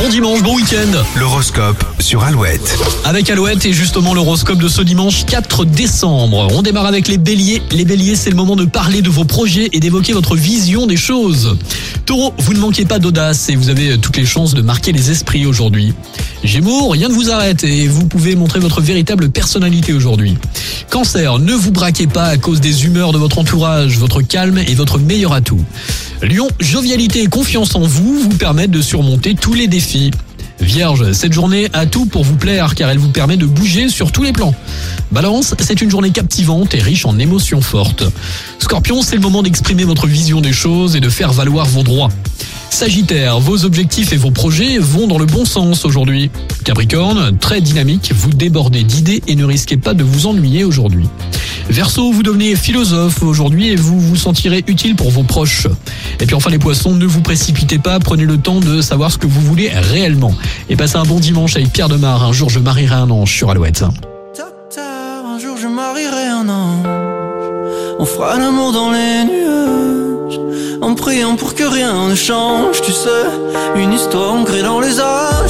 Bon dimanche, bon week-end L'horoscope sur Alouette. Avec Alouette et justement l'horoscope de ce dimanche 4 décembre. On démarre avec les béliers. Les béliers, c'est le moment de parler de vos projets et d'évoquer votre vision des choses. Taureau, vous ne manquez pas d'audace et vous avez toutes les chances de marquer les esprits aujourd'hui. Gémeaux, rien ne vous arrête et vous pouvez montrer votre véritable personnalité aujourd'hui. Cancer, ne vous braquez pas à cause des humeurs de votre entourage, votre calme est votre meilleur atout. Lion, jovialité et confiance en vous vous permettent de surmonter tous les défis. Vierge, cette journée a tout pour vous plaire car elle vous permet de bouger sur tous les plans. Balance, c'est une journée captivante et riche en émotions fortes. Scorpion, c'est le moment d'exprimer votre vision des choses et de faire valoir vos droits. Sagittaire, vos objectifs et vos projets vont dans le bon sens aujourd'hui. Capricorne, très dynamique, vous débordez d'idées et ne risquez pas de vous ennuyer aujourd'hui. Verseau, vous devenez philosophe aujourd'hui et vous vous sentirez utile pour vos proches. Et puis enfin les poissons, ne vous précipitez pas, prenez le temps de savoir ce que vous voulez réellement. Et passez un bon dimanche avec Pierre Demar, un jour je marierai un ange sur Alouette. Jour je marierai un ange. Pour que rien ne change, tu sais. Une histoire ancrée dans les âges.